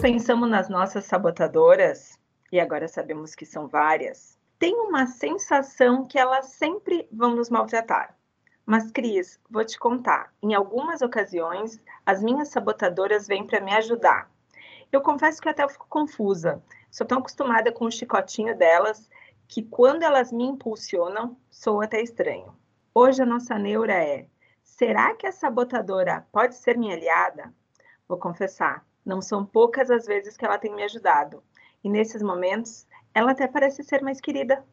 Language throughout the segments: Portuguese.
pensamos nas nossas sabotadoras, e agora sabemos que são várias, tem uma sensação que elas sempre vão nos maltratar. Mas, Cris, vou te contar, em algumas ocasiões, as minhas sabotadoras vêm para me ajudar. Eu confesso que até eu fico confusa. Sou tão acostumada com o chicotinho delas que quando elas me impulsionam, sou até estranho. Hoje a nossa neura é: será que a sabotadora pode ser minha aliada? Vou confessar, não são poucas as vezes que ela tem me ajudado. E nesses momentos, ela até parece ser mais querida.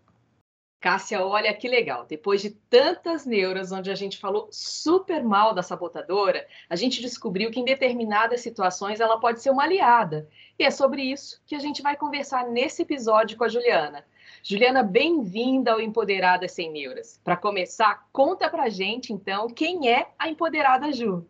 Cássia, olha que legal. Depois de tantas neuras onde a gente falou super mal da sabotadora, a gente descobriu que em determinadas situações ela pode ser uma aliada. E é sobre isso que a gente vai conversar nesse episódio com a Juliana. Juliana, bem-vinda ao Empoderada Sem Neuras. Para começar, conta pra gente então quem é a Empoderada Ju.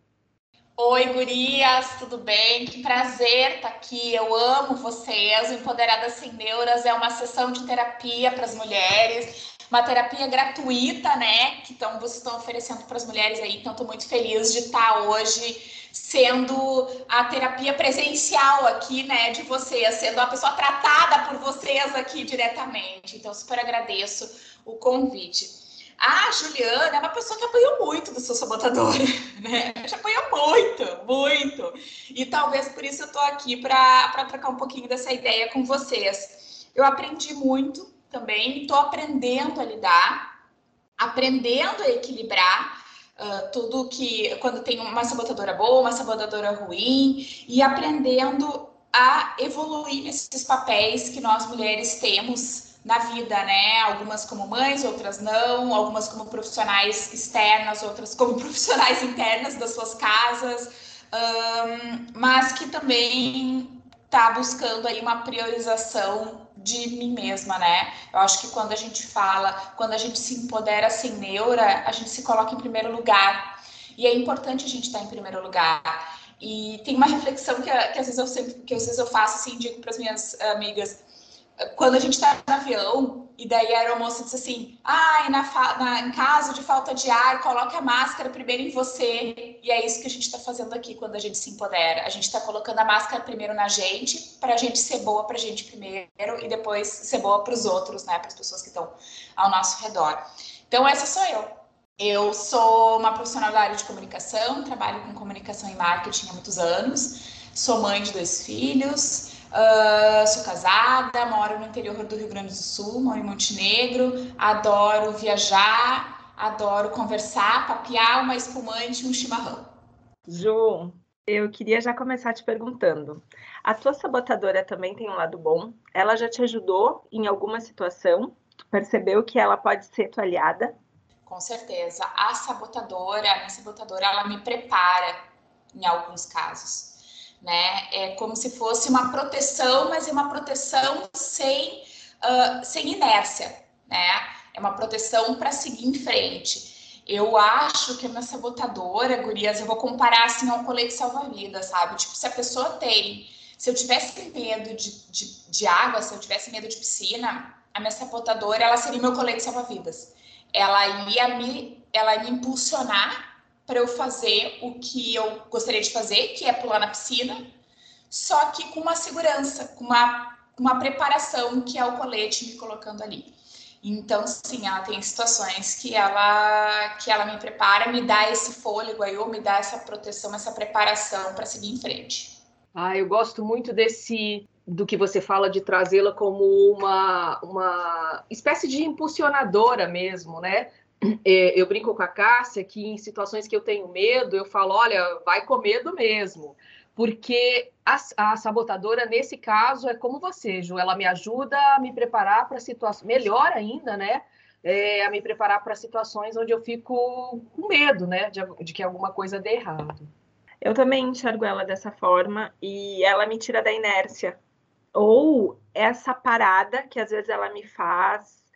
Oi, gurias, tudo bem? Que prazer estar tá aqui. Eu amo vocês. O Empoderada Sem Neuras é uma sessão de terapia para as mulheres, uma terapia gratuita, né? Que então, vocês estão oferecendo para as mulheres aí. Então, estou muito feliz de estar tá hoje sendo a terapia presencial aqui, né, de vocês, sendo a pessoa tratada por vocês aqui diretamente. Então, super agradeço o convite. A Juliana é uma pessoa que apanhou muito do seu sabotador, né? Já apanhou muito, muito. E talvez por isso eu tô aqui para trocar um pouquinho dessa ideia com vocês. Eu aprendi muito também, estou aprendendo a lidar, aprendendo a equilibrar uh, tudo que quando tem uma sabotadora boa, uma sabotadora ruim, e aprendendo a evoluir nesses papéis que nós mulheres temos na vida, né? Algumas como mães, outras não, algumas como profissionais externas, outras como profissionais internas das suas casas, um, mas que também está buscando aí uma priorização de mim mesma, né? Eu acho que quando a gente fala, quando a gente se empodera sem neura, a gente se coloca em primeiro lugar. E é importante a gente estar em primeiro lugar. E tem uma reflexão que, que às vezes eu sempre, que às vezes eu faço assim, digo para as minhas amigas, quando a gente está no avião, e daí a aeromoça disse assim: ai, na, na, em caso de falta de ar, coloque a máscara primeiro em você. E é isso que a gente está fazendo aqui quando a gente se empodera. A gente está colocando a máscara primeiro na gente, para a gente ser boa para a gente primeiro, e depois ser boa para os outros, né, para as pessoas que estão ao nosso redor. Então, essa sou eu. Eu sou uma profissional da área de comunicação, trabalho com comunicação e marketing há muitos anos, sou mãe de dois filhos. Uh, sou casada, moro no interior do Rio Grande do Sul, moro em Montenegro, adoro viajar, adoro conversar, papear uma espumante e um chimarrão. Ju, eu queria já começar te perguntando: a tua sabotadora também tem um lado bom? Ela já te ajudou em alguma situação? Tu percebeu que ela pode ser tua aliada? Com certeza. A sabotadora, a minha sabotadora, ela me prepara em alguns casos né? É como se fosse uma proteção, mas é uma proteção sem, uh, sem inércia, né? É uma proteção para seguir em frente. Eu acho que a minha sabotadora, gurias, eu vou comparar assim ao colete salva-vidas, sabe? Tipo, se a pessoa tem, se eu tivesse medo de, de, de água, se eu tivesse medo de piscina, a minha sabotadora, ela seria meu colete salva-vidas. Ela ia me, ela ia me impulsionar para eu fazer o que eu gostaria de fazer, que é pular na piscina, só que com uma segurança, com uma, uma preparação que é o colete me colocando ali. Então, sim, ela tem situações que ela que ela me prepara, me dá esse fôlego aí, ou me dá essa proteção, essa preparação para seguir em frente. Ah, eu gosto muito desse do que você fala de trazê-la como uma, uma espécie de impulsionadora mesmo, né? É, eu brinco com a Cássia que em situações que eu tenho medo, eu falo, olha, vai com medo mesmo. Porque a, a sabotadora, nesse caso, é como você, Ju, ela me ajuda a me preparar para situações, melhor ainda, né? É, a me preparar para situações onde eu fico com medo, né? De, de que alguma coisa dê errado. Eu também enxergo ela dessa forma e ela me tira da inércia. Ou essa parada que às vezes ela me faz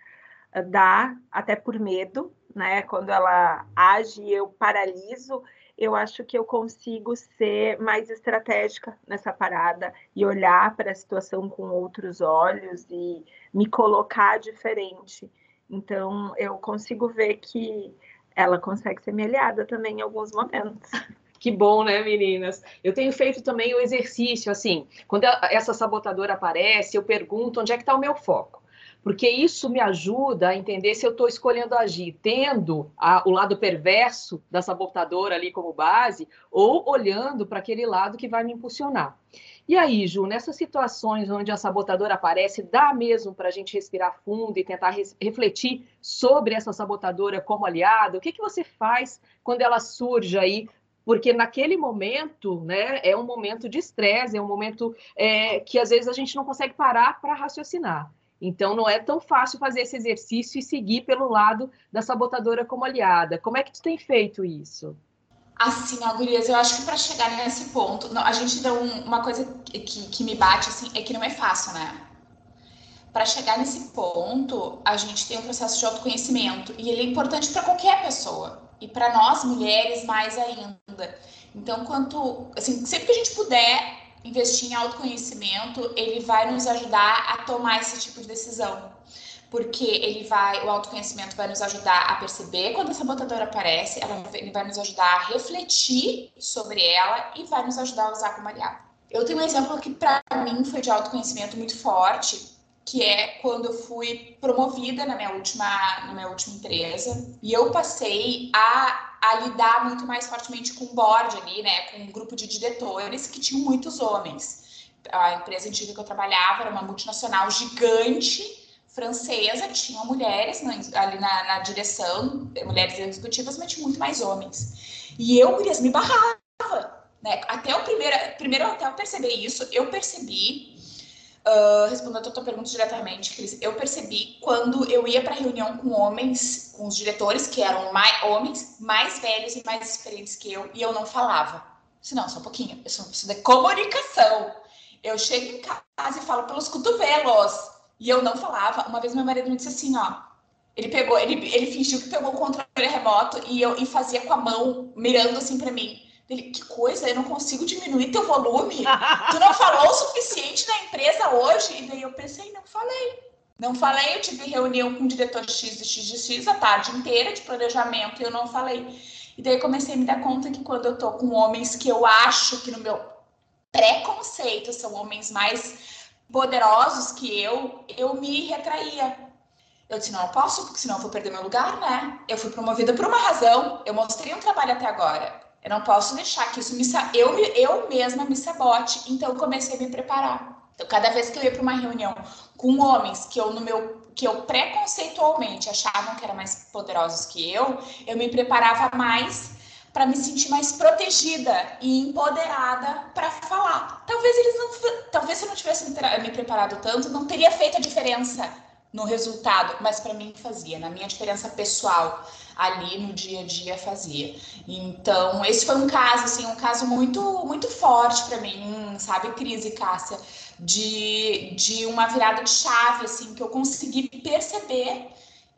dá até por medo, né? Quando ela age, eu paraliso. Eu acho que eu consigo ser mais estratégica nessa parada e olhar para a situação com outros olhos e me colocar diferente. Então, eu consigo ver que ela consegue ser me aliada também em alguns momentos. Que bom, né, meninas? Eu tenho feito também o exercício, assim, quando essa sabotadora aparece, eu pergunto onde é que está o meu foco. Porque isso me ajuda a entender se eu estou escolhendo agir tendo a, o lado perverso da sabotadora ali como base, ou olhando para aquele lado que vai me impulsionar. E aí, Ju, nessas situações onde a sabotadora aparece, dá mesmo para a gente respirar fundo e tentar refletir sobre essa sabotadora como aliada? O que, que você faz quando ela surge aí porque naquele momento, né, é um momento de estresse, é um momento é, que às vezes a gente não consegue parar para raciocinar. Então, não é tão fácil fazer esse exercício e seguir pelo lado da sabotadora como aliada. Como é que tu tem feito isso? Assim, ó, gurias, eu acho que para chegar nesse ponto, a gente deu um, uma coisa que, que me bate, assim, é que não é fácil, né? Para chegar nesse ponto, a gente tem um processo de autoconhecimento e ele é importante para qualquer pessoa e para nós mulheres mais ainda. Então, quanto, assim, sempre que a gente puder investir em autoconhecimento, ele vai nos ajudar a tomar esse tipo de decisão. Porque ele vai, o autoconhecimento vai nos ajudar a perceber quando a sabotadora aparece, ela, ele vai nos ajudar a refletir sobre ela e vai nos ajudar a usar como aliado. Eu tenho um exemplo que para mim foi de autoconhecimento muito forte, que é quando eu fui promovida na minha última, na minha última empresa, e eu passei a, a lidar muito mais fortemente com o board ali, né, com um grupo de diretores que tinham muitos homens. A empresa antiga que eu trabalhava era uma multinacional gigante, francesa, tinha mulheres ali na, na direção, mulheres executivas, mas tinha muito mais homens. E eu, gurias, me barrava, né? Até o primeiro, primeiro até eu perceber isso, eu percebi Uh, respondendo a tua pergunta diretamente, Cris, eu percebi quando eu ia para reunião com homens, com os diretores, que eram mais, homens mais velhos e mais experientes que eu, e eu não falava. Disse, não, só um pouquinho, eu sou uma pessoa de comunicação. Eu chego em casa e falo pelos cotovelos. E eu não falava. Uma vez meu marido me disse assim, ó, ele pegou, ele, ele fingiu que pegou o controle remoto e eu e fazia com a mão, mirando assim para mim. Ele, que coisa, eu não consigo diminuir teu volume. Tu não falou o suficiente na empresa hoje? E daí eu pensei, não falei. Não falei, eu tive reunião com o diretor X e X de X a tarde inteira de planejamento e eu não falei. E daí comecei a me dar conta que quando eu tô com homens que eu acho que no meu preconceito são homens mais poderosos que eu, eu me retraía. Eu disse, não, eu posso, porque senão eu vou perder meu lugar, né? Eu fui promovida por uma razão, eu mostrei um trabalho até agora. Eu não posso deixar que isso me eu, eu mesma me sabote. Então eu comecei a me preparar. Então, cada vez que eu ia para uma reunião com homens que eu no meu que eu preconceitualmente achavam que eram mais poderosos que eu, eu me preparava mais para me sentir mais protegida e empoderada para falar. Talvez eles não, talvez se eu não tivesse me, preparado tanto, não teria feito a diferença no resultado, mas para mim fazia, na minha diferença pessoal ali no dia a dia fazia. Então, esse foi um caso assim, um caso muito muito forte para mim, sabe, crise Cássia, de, de uma virada de chave assim que eu consegui perceber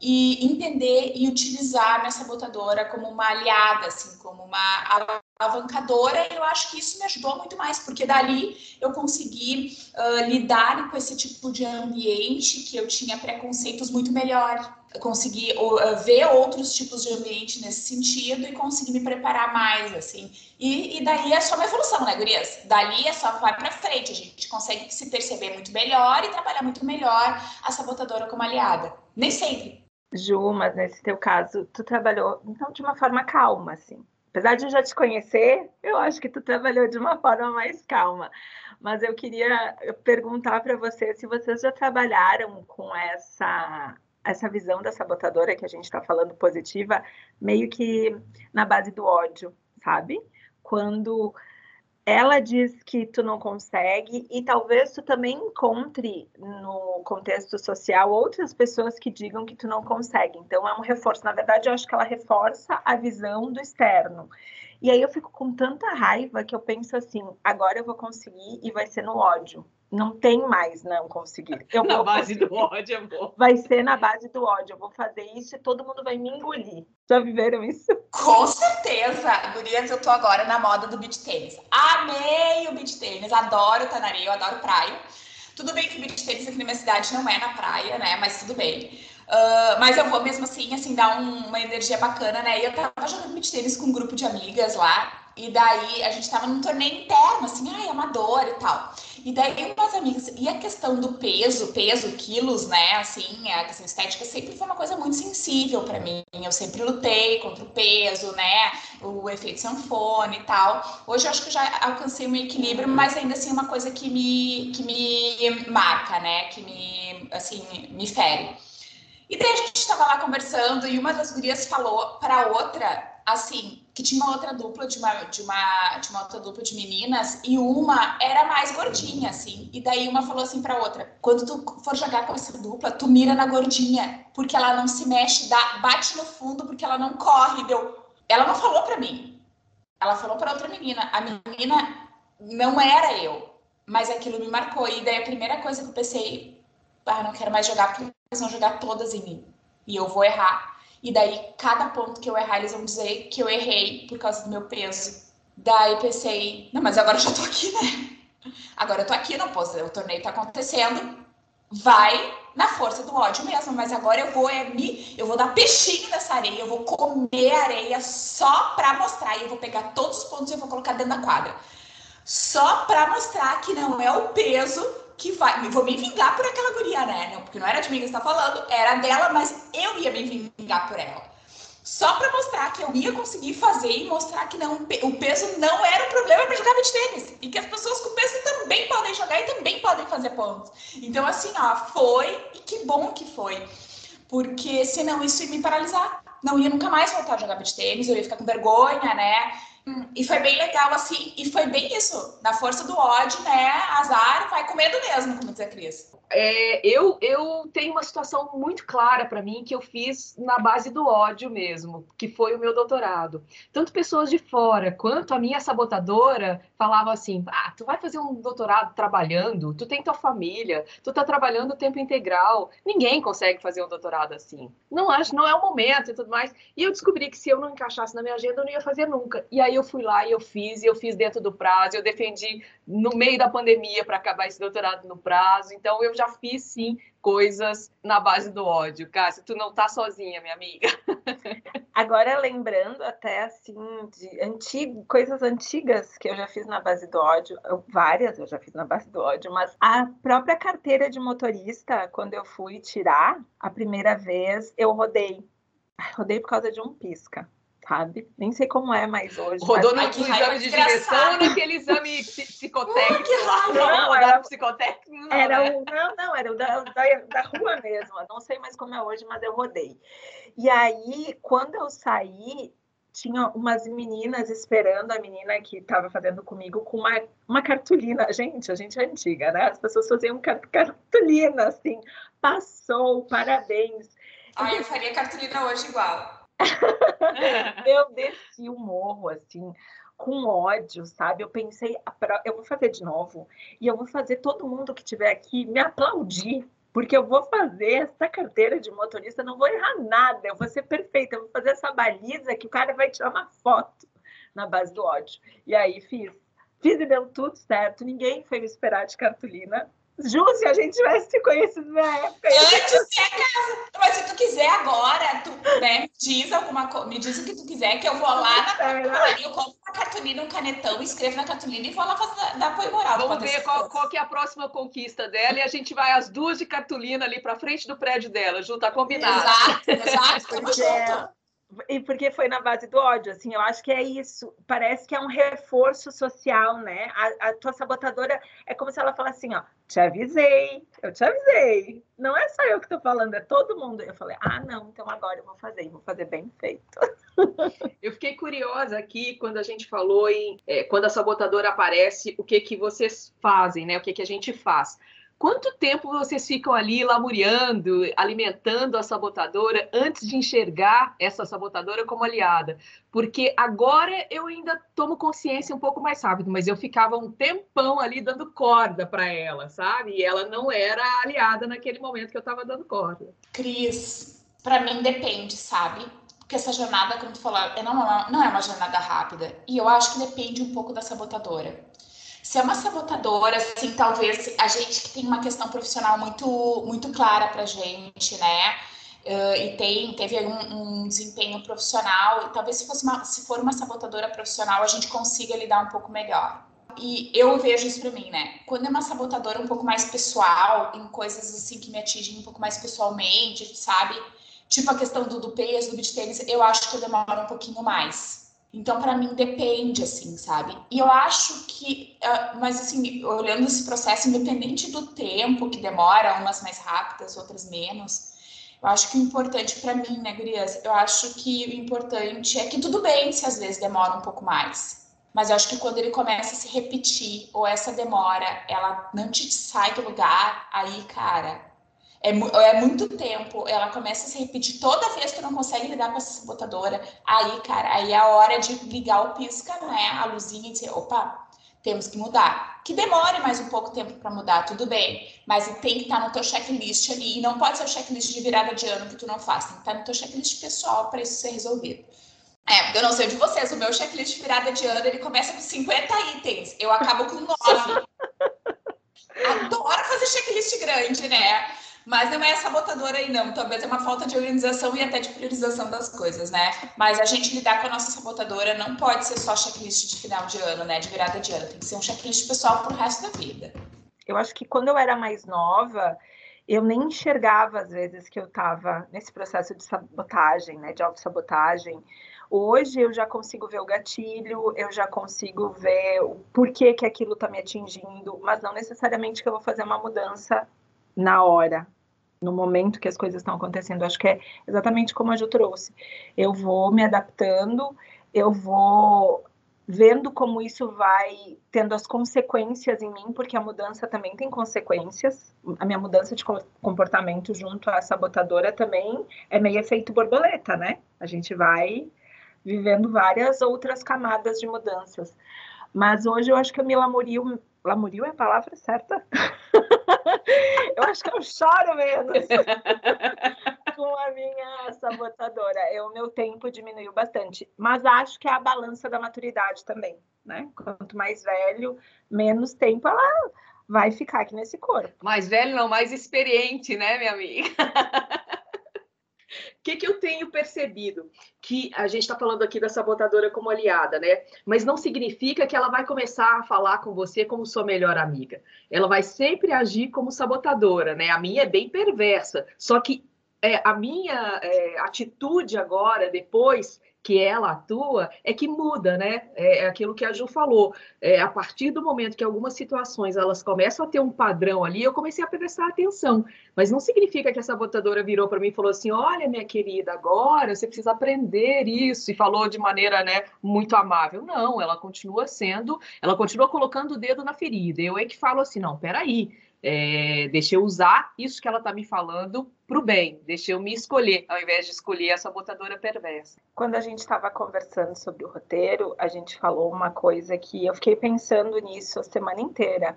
e entender e utilizar minha sabotadora como uma aliada, assim, como uma alavancadora, eu acho que isso me ajudou muito mais, porque dali eu consegui uh, lidar com esse tipo de ambiente que eu tinha preconceitos muito melhor. Eu consegui uh, ver outros tipos de ambiente nesse sentido e consegui me preparar mais, assim. E, e daí é só uma evolução, né, gurias? Dali é só vai para frente, a gente consegue se perceber muito melhor e trabalhar muito melhor a sabotadora como aliada. Nem sempre, Ju, mas nesse teu caso, tu trabalhou então de uma forma calma, assim. Apesar de eu já te conhecer, eu acho que tu trabalhou de uma forma mais calma. Mas eu queria perguntar para você se vocês já trabalharam com essa essa visão da sabotadora que a gente está falando positiva, meio que na base do ódio, sabe? Quando ela diz que tu não consegue e talvez tu também encontre no contexto social outras pessoas que digam que tu não consegue. Então é um reforço. Na verdade, eu acho que ela reforça a visão do externo. E aí eu fico com tanta raiva que eu penso assim, agora eu vou conseguir e vai ser no ódio não tem mais não conseguir. Eu na base conseguir. do ódio, amor. Vai ser na base do ódio. Eu vou fazer isso e todo mundo vai me engolir. Já viveram isso? Com certeza. Gurias, eu tô agora na moda do beach tênis. Amei o beach tênis. Adoro Tanari, eu adoro praia. Tudo bem que o beach tênis aqui na minha cidade não é na praia, né? Mas tudo bem. Uh, mas eu vou mesmo assim, assim, dar um, uma energia bacana, né? E eu tava jogando beach tênis com um grupo de amigas lá. E daí a gente tava num torneio interno, assim, ai, amador e tal. E daí umas amigas, e a questão do peso, peso, quilos, né? Assim, a questão estética sempre foi uma coisa muito sensível para mim. Eu sempre lutei contra o peso, né? O efeito sanfone e tal. Hoje eu acho que já alcancei um equilíbrio, mas ainda assim é uma coisa que me, que me marca, né? Que me, assim, me fere. E daí a gente estava lá conversando e uma das gurias falou para outra assim, que tinha uma outra dupla de uma, de uma, de uma outra dupla de meninas e uma era mais gordinha, assim. E daí uma falou assim pra outra: quando tu for jogar com essa dupla, tu mira na gordinha, porque ela não se mexe, dá, bate no fundo, porque ela não corre. Deu. Ela não falou pra mim. Ela falou pra outra menina. A menina não era eu, mas aquilo me marcou. E daí a primeira coisa que eu pensei: ah, não quero mais jogar, porque eles vão jogar todas em mim. E eu vou errar. E daí, cada ponto que eu errar, eles vão dizer que eu errei por causa do meu peso. Daí pensei, não, mas agora eu já tô aqui, né? Agora eu tô aqui, não posso, o torneio tá acontecendo. Vai na força do ódio mesmo, mas agora eu vou é me, eu vou dar peixinho nessa areia, eu vou comer areia só para mostrar, e eu vou pegar todos os pontos e eu vou colocar dentro da quadra. Só para mostrar que não é o peso que vai. Vou me vingar por aquela guria, né? Não, porque não era de mim que está falando, era dela, mas eu ia me vingar por ela. Só para mostrar que eu ia conseguir fazer e mostrar que não, o peso não era um problema para jogar beach tênis. E que as pessoas com peso também podem jogar e também podem fazer pontos. Então, assim, ó, foi e que bom que foi. Porque senão isso ia me paralisar. Não ia nunca mais voltar a jogar beach tênis, eu ia ficar com vergonha, né? E foi bem legal, assim, e foi bem isso. Na força do ódio, né? Azar, vai com medo mesmo, como diz a Cris. É, eu, eu tenho uma situação muito clara para mim que eu fiz na base do ódio mesmo, que foi o meu doutorado. Tanto pessoas de fora quanto a minha sabotadora falavam assim: ah, tu vai fazer um doutorado trabalhando, tu tem tua família, tu tá trabalhando tempo integral, ninguém consegue fazer um doutorado assim. Não acho, não é o momento e tudo mais. E eu descobri que se eu não encaixasse na minha agenda, eu não ia fazer nunca. E aí eu fui lá e eu fiz, e eu fiz dentro do prazo, eu defendi no meio da pandemia para acabar esse doutorado no prazo. Então eu já fiz sim coisas na base do ódio. Cássia, tu não tá sozinha, minha amiga. Agora lembrando até assim de antigo, coisas antigas que eu já fiz na base do ódio, eu, várias eu já fiz na base do ódio, mas a própria carteira de motorista, quando eu fui tirar a primeira vez, eu rodei. Rodei por causa de um pisca sabe? Nem sei como é mais hoje. Rodou mas... no, exame de direção ou naquele exame psicotécnico? Uh, não, era psicotécnico. Não, era né? o, não, não, era o da, da, da rua mesmo. Eu não sei mais como é hoje, mas eu rodei. E aí, quando eu saí, tinha umas meninas esperando a menina que estava fazendo comigo com uma, uma cartolina. Gente, a gente é antiga, né? As pessoas faziam cartolina, assim. Passou, parabéns. Ah, eu faria cartolina hoje igual. eu desci o morro, assim, com ódio, sabe? Eu pensei, eu vou fazer de novo e eu vou fazer todo mundo que estiver aqui me aplaudir, porque eu vou fazer essa carteira de motorista, não vou errar nada, eu vou ser perfeita, eu vou fazer essa baliza que o cara vai tirar uma foto na base do ódio. E aí fiz. Fiz e deu tudo certo, ninguém foi me esperar de cartolina. Ju, se a gente tivesse se conhecido na época. Antes de casa. Mas se tu quiser agora, tu né, diz alguma coisa, me diz o que tu quiser, que eu vou lá na papelaria, eu compro uma cartolina, um canetão, escrevo na cartolina e vou lá fazer, dar apoio moral. Vamos ver qual, qual, que é a próxima conquista dela e a gente vai as duas de cartolina ali para frente do prédio dela, Ju, tá combinado. Exato, exato, tamo junto. E porque foi na base do ódio, assim, eu acho que é isso. Parece que é um reforço social, né? A, a, tua sabotadora é como se ela falasse assim, ó, te avisei, eu te avisei. Não é só eu que tô falando, é todo mundo. Eu falei, ah, não, então agora eu vou fazer, vou fazer bem feito. Eu fiquei curiosa aqui quando a gente falou em é, quando a sabotadora aparece, o que que vocês fazem, né? O que que a gente faz? Quanto tempo vocês ficam ali lamuriando, alimentando a sabotadora antes de enxergar essa sabotadora como aliada? Porque agora eu ainda tomo consciência um pouco mais rápido, mas eu ficava um tempão ali dando corda para ela, sabe? E ela não era aliada naquele momento que eu estava dando corda. Cris, para mim depende, sabe? Porque essa jornada, como tu falou, não, não é uma jornada rápida. E eu acho que depende um pouco da sabotadora. Se é uma sabotadora, assim, talvez a gente que tem uma questão profissional muito, muito clara pra gente, né? Uh, e tem, teve um, um, desempenho profissional, talvez se, fosse uma, se for uma sabotadora profissional, a gente consiga lidar um pouco melhor. E eu vejo isso para mim, né? Quando é uma sabotadora um pouco mais pessoal, em coisas assim que me atingem um pouco mais pessoalmente, sabe? Tipo a questão do, do peso, do beat tênis, eu acho que eu demoro um pouquinho mais. Então, para mim, depende, assim, sabe? E eu acho que, uh, mas assim, olhando esse processo, independente do tempo que demora, umas mais rápidas, outras menos, eu acho que o importante para mim, né, Gurias, eu acho que o importante é que tudo bem se às vezes demora um pouco mais. Mas eu acho que quando ele começa a se repetir, ou essa demora, ela não te sai do lugar, aí, cara, é, é, muito tempo, ela começa a se repetir toda vez que tu não consegue lidar com essa sabotadora, aí, cara, aí é a hora de ligar o pisca, né, a luzinha e dizer, opa, temos que mudar. Que demore mais um pouco tempo para mudar, tudo bem, mas tem que estar tá no teu checklist ali, e não pode ser o checklist de virada de ano que tu não faz, tem que estar tá no teu checklist pessoal para isso ser resolvido. É, eu não sei de vocês, o meu checklist de virada de ano, ele começa com 50 itens, eu acabo com 9. Adoro fazer checklist grande, né? Mas não é sabotadora aí, não. Talvez é uma falta de organização e até de priorização das coisas, né? Mas a gente lidar com a nossa sabotadora não pode ser só checklist de final de ano, né? De virada de ano. Tem que ser um checklist pessoal pro resto da vida. Eu acho que quando eu era mais nova, eu nem enxergava, às vezes, que eu estava nesse processo de sabotagem, né? De autossabotagem. Hoje eu já consigo ver o gatilho, eu já consigo ver o porquê que aquilo está me atingindo, mas não necessariamente que eu vou fazer uma mudança na hora, no momento que as coisas estão acontecendo. Acho que é exatamente como a Ju trouxe. Eu vou me adaptando, eu vou vendo como isso vai tendo as consequências em mim, porque a mudança também tem consequências. A minha mudança de comportamento junto à sabotadora também é meio efeito borboleta, né? A gente vai vivendo várias outras camadas de mudanças. Mas hoje eu acho que eu me lamorio. Lamorio é a palavra certa? eu acho que eu choro menos com a minha sabotadora. É, o meu tempo diminuiu bastante. Mas acho que é a balança da maturidade também, né? Quanto mais velho, menos tempo ela vai ficar aqui nesse corpo. Mais velho não, mais experiente, né, minha amiga? O que, que eu tenho percebido? Que a gente está falando aqui da sabotadora como aliada, né? Mas não significa que ela vai começar a falar com você como sua melhor amiga. Ela vai sempre agir como sabotadora, né? A minha é bem perversa. Só que é, a minha é, atitude agora, depois, que ela atua é que muda, né? É, é aquilo que a Ju falou. É, a partir do momento que algumas situações elas começam a ter um padrão ali, eu comecei a prestar atenção. Mas não significa que essa botadora virou para mim e falou assim: olha, minha querida, agora você precisa aprender isso, e falou de maneira né, muito amável. Não, ela continua sendo, ela continua colocando o dedo na ferida. Eu é que falo assim: não, peraí. É, deixa eu usar isso que ela está me falando para o bem, deixa eu me escolher, ao invés de escolher essa botadora perversa. Quando a gente estava conversando sobre o roteiro, a gente falou uma coisa que eu fiquei pensando nisso a semana inteira.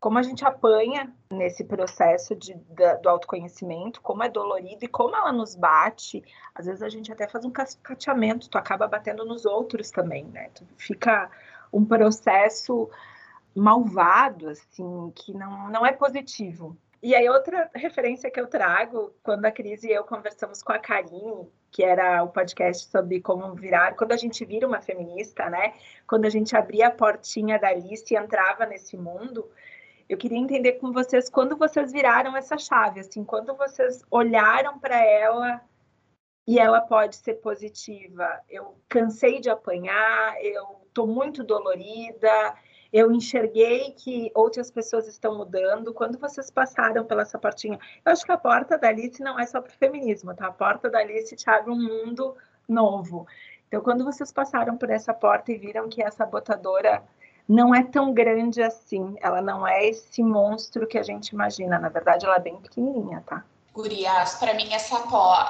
Como a gente apanha nesse processo de, da, do autoconhecimento, como é dolorido e como ela nos bate. Às vezes a gente até faz um cascateamento, tu acaba batendo nos outros também, né? Tu fica um processo malvado, assim, que não, não é positivo. E aí, outra referência que eu trago, quando a Cris e eu conversamos com a Karine, que era o podcast sobre como virar, quando a gente vira uma feminista, né? Quando a gente abria a portinha da Alice e entrava nesse mundo, eu queria entender com vocês quando vocês viraram essa chave, assim, quando vocês olharam para ela e ela pode ser positiva. Eu cansei de apanhar, eu tô muito dolorida, eu enxerguei que outras pessoas estão mudando. Quando vocês passaram pela essa portinha, eu acho que a porta da Alice não é só para o feminismo, tá? A porta da Alice te abre um mundo novo. Então, quando vocês passaram por essa porta e viram que essa botadora não é tão grande assim, ela não é esse monstro que a gente imagina. Na verdade, ela é bem pequenininha, tá? Gurias, para mim essa,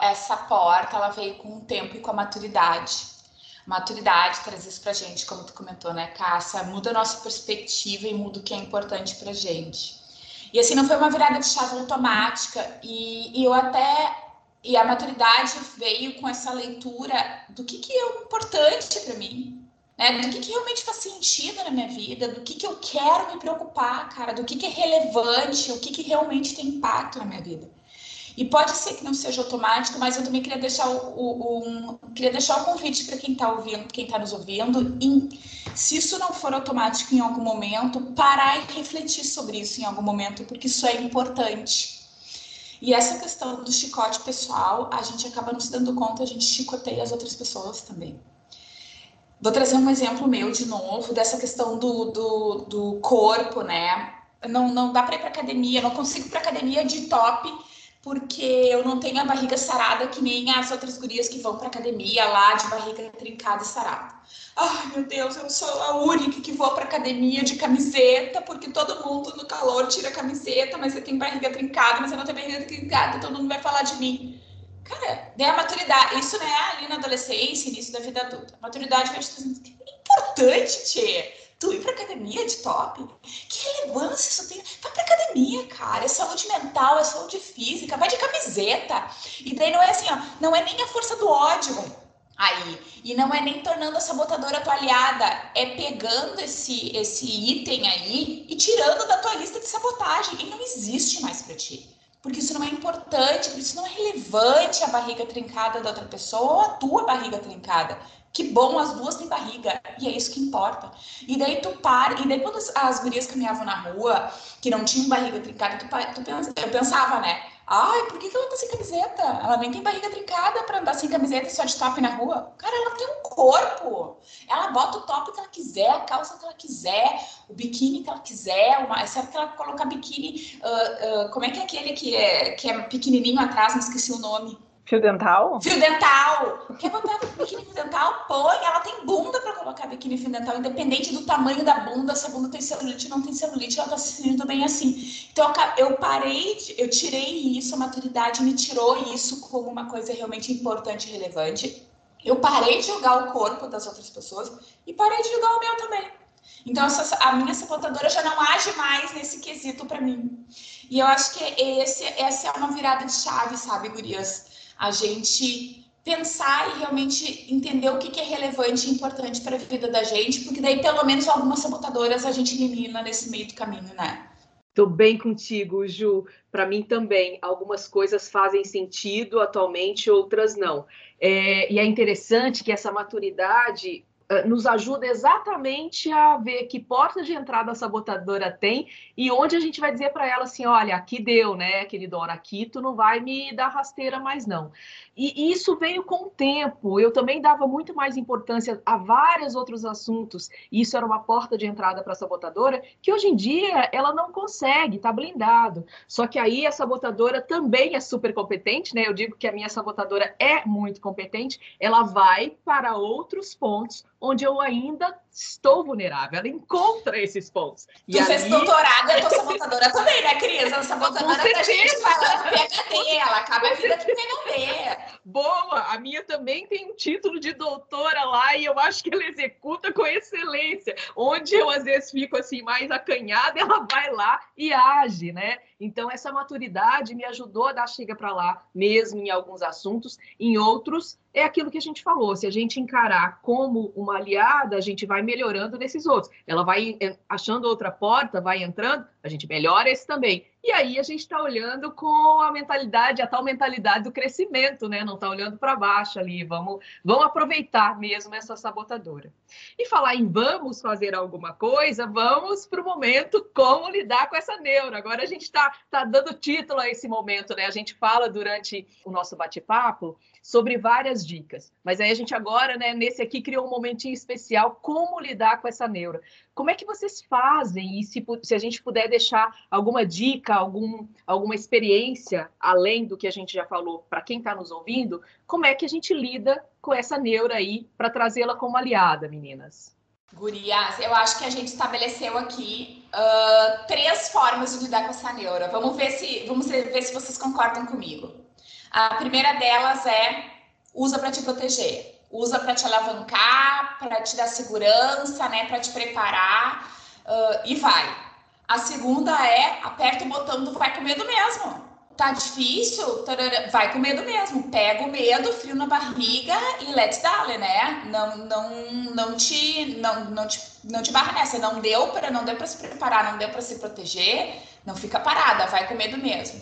essa porta ela veio com o tempo e com a maturidade maturidade traz isso pra gente, como tu comentou, né, Cássia? Muda a nossa perspectiva e muda o que é importante pra gente. E assim, não foi uma virada de chave automática, e, e eu até. E a maturidade veio com essa leitura do que, que é importante para mim, né? Do que, que realmente faz sentido na minha vida, do que, que eu quero me preocupar, cara, do que, que é relevante, o que, que realmente tem impacto na minha vida. E pode ser que não seja automático, mas eu também queria deixar o, o queria deixar o convite para quem está ouvindo, quem está nos ouvindo, em, se isso não for automático em algum momento, parar e refletir sobre isso em algum momento, porque isso é importante. E essa questão do chicote pessoal, a gente acaba não se dando conta, a gente chicoteia as outras pessoas também. Vou trazer um exemplo meu de novo, dessa questão do, do, do corpo, né? Não, não dá para ir para academia, não consigo ir para academia de top, porque eu não tenho a barriga sarada que nem as outras gurias que vão para academia lá de barriga trincada e sarada. Ai, meu Deus, eu sou a única que vou para academia de camiseta, porque todo mundo no calor tira a camiseta, mas eu tenho barriga trincada, mas eu não tenho barriga trincada, todo mundo vai falar de mim. Cara, daí a maturidade, isso né, ali na adolescência, início da vida adulta. A maturidade vai te trazendo. Que é importante, Tchê. Tu ir pra academia de top? Que relevância isso tem? Vai pra academia, cara. É saúde mental, é saúde física. Vai de camiseta. E daí não é assim, ó. Não é nem a força do ódio aí. E não é nem tornando a sabotadora tua aliada. É pegando esse, esse item aí e tirando da tua lista de sabotagem. E não existe mais pra ti porque isso não é importante, porque isso não é relevante a barriga trincada da outra pessoa ou a tua barriga trincada. Que bom, as duas têm barriga, e é isso que importa. E daí tu para, e daí quando as, as gurias caminhavam na rua, que não tinham barriga trincada, tu, tu pensa, eu pensava, né? Ai, por que, que ela tá sem camiseta? Ela nem tem barriga trincada para andar sem camiseta e só de top na rua. Cara, ela tem um corpo. Ela bota o top que ela quiser, a calça que ela quiser, o biquíni que ela quiser. Uma... Será que ela colocar biquíni? Uh, uh, como é que é aquele que é, que é pequenininho atrás? Não esqueci o nome. Fio dental? Fio dental. Quer botar biquíni fio dental? Põe. Ela tem bunda para colocar biquíni fio dental, independente do tamanho da bunda. Se a bunda tem celulite ou não tem celulite, ela tá se sentindo bem assim. Então, eu parei, eu tirei isso, a maturidade me tirou isso como uma coisa realmente importante e relevante. Eu parei de julgar o corpo das outras pessoas e parei de julgar o meu também. Então, a minha sabotadora já não age mais nesse quesito para mim. E eu acho que esse, essa é uma virada de chave, sabe, gurias? A gente pensar e realmente entender o que, que é relevante e importante para a vida da gente, porque daí pelo menos algumas sabotadoras a gente elimina nesse meio do caminho, né? Tô bem contigo, Ju. Para mim também, algumas coisas fazem sentido atualmente, outras não. É, e é interessante que essa maturidade nos ajuda exatamente a ver que porta de entrada a sabotadora tem e onde a gente vai dizer para ela assim, olha, aqui deu, né, queridona, aqui tu não vai me dar rasteira mais não. E isso veio com o tempo. Eu também dava muito mais importância a vários outros assuntos. E isso era uma porta de entrada para a sabotadora, que hoje em dia ela não consegue, está blindado. Só que aí a sabotadora também é super competente, né? Eu digo que a minha sabotadora é muito competente. Ela vai para outros pontos onde eu ainda estou vulnerável. Ela encontra esses pontos. E tu ali... fez doutorado, eu tô sabotadora também, né, Cris? A sabotadora da gente falando PHD, ela acaba a vida de PNB. Boa! A minha também tem um título de doutora lá e eu acho que ela executa com excelência. Onde eu às vezes fico assim mais acanhada, ela vai lá e age, né? Então essa maturidade me ajudou a dar chega para lá, mesmo em alguns assuntos, em outros é aquilo que a gente falou. Se a gente encarar como uma aliada, a gente vai melhorando nesses outros. Ela vai achando outra porta, vai entrando, a gente melhora esse também. E aí a gente está olhando com a mentalidade, a tal mentalidade do crescimento, né? Não está olhando para baixo ali. Vamos, vamos aproveitar mesmo essa sabotadora. E falar em vamos fazer alguma coisa, vamos para o momento como lidar com essa neuro. Agora a gente está tá dando título a esse momento, né? A gente fala durante o nosso bate-papo sobre várias dicas. Mas aí a gente agora, né, nesse aqui, criou um momentinho especial como lidar com essa neura. Como é que vocês fazem? E se, se a gente puder deixar alguma dica, algum, alguma experiência, além do que a gente já falou, para quem está nos ouvindo, como é que a gente lida com essa neura aí para trazê-la como aliada, meninas? Gurias, eu acho que a gente estabeleceu aqui uh, três formas de lidar com essa neura. Vamos ver se, vamos ver se vocês concordam comigo. A primeira delas é usa para te proteger, usa para te alavancar, para te dar segurança, né, para te preparar uh, e vai. A segunda é aperta o botão do vai com medo mesmo. Tá difícil? Tarara, vai com medo mesmo. Pega o medo, frio na barriga e let's dale, né? Não, não, não te, não, não te, não te barra nessa. Não deu para, não deu para se preparar, não deu para se proteger. Não fica parada, vai com medo mesmo.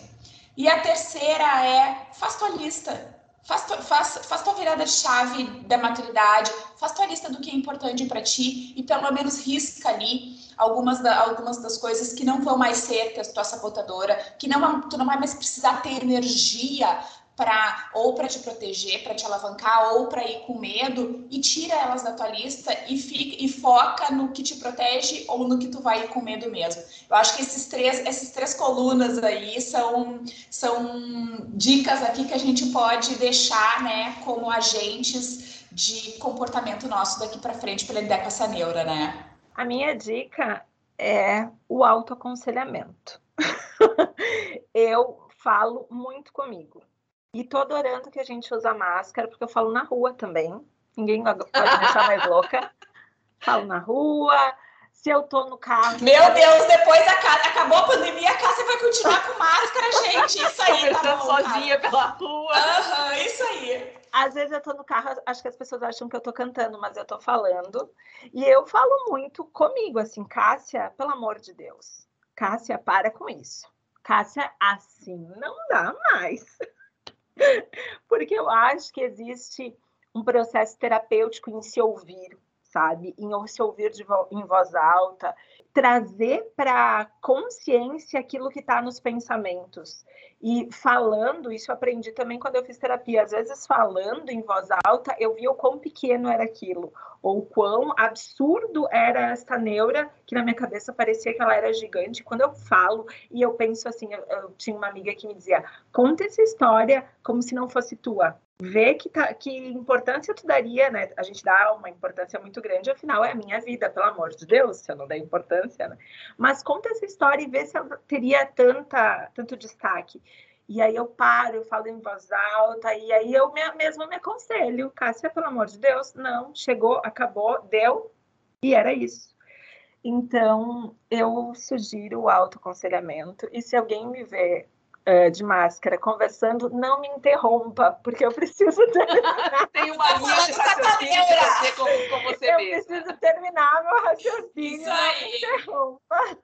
E a terceira é faz tua lista. Faz, faz, faz tua virada de chave da maturidade, faz tua lista do que é importante para ti e pelo menos risca ali algumas, da, algumas das coisas que não vão mais ser tua sabotadora, que não, tu não vai mais precisar ter energia para ou para te proteger, para te alavancar, ou para ir com medo e tira elas da tua lista e fica e foca no que te protege ou no que tu vai ir com medo mesmo. Eu acho que esses três, essas três colunas aí são são dicas aqui que a gente pode deixar, né, como agentes de comportamento nosso daqui para frente para lidar com essa neura, né? A minha dica é o autoaconselhamento. eu falo muito comigo. E tô adorando que a gente usa máscara, porque eu falo na rua também. Ninguém pode me deixar mais louca. Falo na rua. Se eu tô no carro. Meu Deus, depois da acabou a pandemia, a casa vai continuar com máscara, gente. Isso aí. Conversando tá bom, sozinha cara. pela rua. Aham, uhum, isso aí. Às vezes eu tô no carro, acho que as pessoas acham que eu tô cantando, mas eu tô falando. E eu falo muito comigo, assim, Cássia, pelo amor de Deus. Cássia, para com isso. Cássia, assim não dá mais. Porque eu acho que existe um processo terapêutico em se ouvir, sabe? Em se ouvir vo em voz alta, trazer para consciência aquilo que está nos pensamentos. E falando, isso eu aprendi também quando eu fiz terapia. Às vezes, falando em voz alta, eu via o quão pequeno era aquilo, ou quão absurdo era essa neura, que na minha cabeça parecia que ela era gigante. Quando eu falo e eu penso assim, eu, eu tinha uma amiga que me dizia: conta essa história como se não fosse tua ver que, tá, que importância tu daria, né? A gente dá uma importância muito grande, afinal é a minha vida, pelo amor de Deus, se eu não der importância, Mas conta essa história e vê se ela teria tanta, tanto destaque. E aí eu paro, eu falo em voz alta, e aí eu mesmo me aconselho, Cássia, pelo amor de Deus, não, chegou, acabou, deu, e era isso. Então, eu sugiro o autoaconselhamento, e se alguém me vê uh, de máscara conversando, não me interrompa, porque eu preciso terminar. Tem uma linha de raciocínio de você como, como você Eu mesma. preciso terminar meu raciocínio, Isso aí. não me interrompa.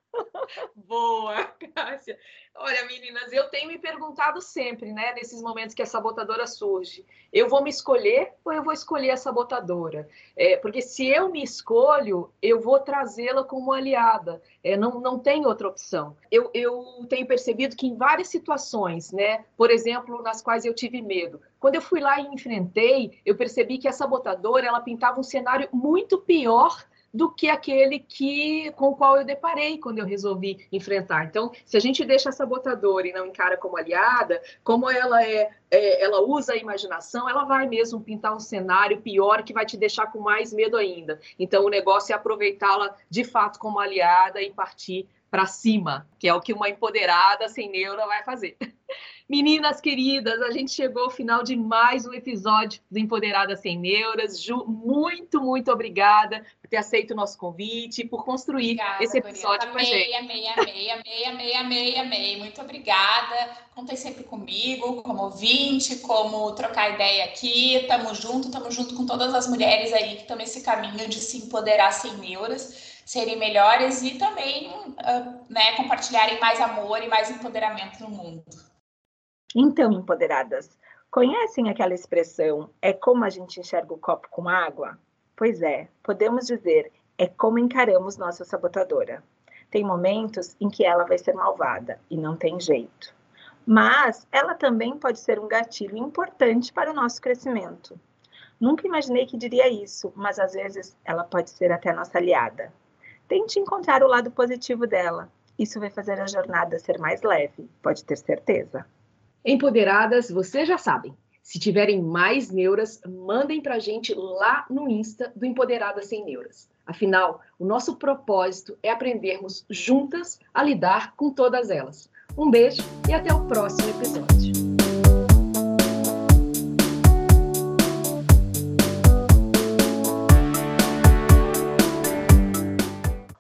Boa, Cássia. Olha, meninas, eu tenho me perguntado sempre, né, nesses momentos que a sabotadora surge, eu vou me escolher ou eu vou escolher a sabotadora? É, porque se eu me escolho, eu vou trazê-la como aliada, é, não, não tem outra opção. Eu, eu tenho percebido que em várias situações, né, por exemplo, nas quais eu tive medo, quando eu fui lá e enfrentei, eu percebi que a sabotadora, ela pintava um cenário muito pior do que aquele que com o qual eu deparei quando eu resolvi enfrentar. Então, se a gente deixa a sabotadora e não encara como aliada, como ela é, é, ela usa a imaginação, ela vai mesmo pintar um cenário pior que vai te deixar com mais medo ainda. Então, o negócio é aproveitá-la de fato como aliada e partir para cima, que é o que uma empoderada sem neura vai fazer. Meninas queridas, a gente chegou ao final de mais um episódio do Empoderada Sem Neuras. Ju, muito, muito obrigada por ter aceito o nosso convite, por construir obrigada, esse episódio com a gente. Amei, amei, amei, amei, amei, amei. Muito obrigada. Contem sempre comigo, como ouvinte, como trocar ideia aqui. Tamo junto, tamo junto com todas as mulheres aí que estão nesse caminho de se empoderar sem neuras serem melhores e também uh, né, compartilharem mais amor e mais empoderamento no mundo. Então, empoderadas, conhecem aquela expressão é como a gente enxerga o copo com água? Pois é, podemos dizer é como encaramos nossa sabotadora. Tem momentos em que ela vai ser malvada e não tem jeito. Mas ela também pode ser um gatilho importante para o nosso crescimento. Nunca imaginei que diria isso, mas às vezes ela pode ser até nossa aliada. Tente encontrar o lado positivo dela. Isso vai fazer a jornada ser mais leve, pode ter certeza. Empoderadas, vocês já sabem. Se tiverem mais neuras, mandem para a gente lá no Insta do Empoderadas Sem Neuras. Afinal, o nosso propósito é aprendermos juntas a lidar com todas elas. Um beijo e até o próximo episódio.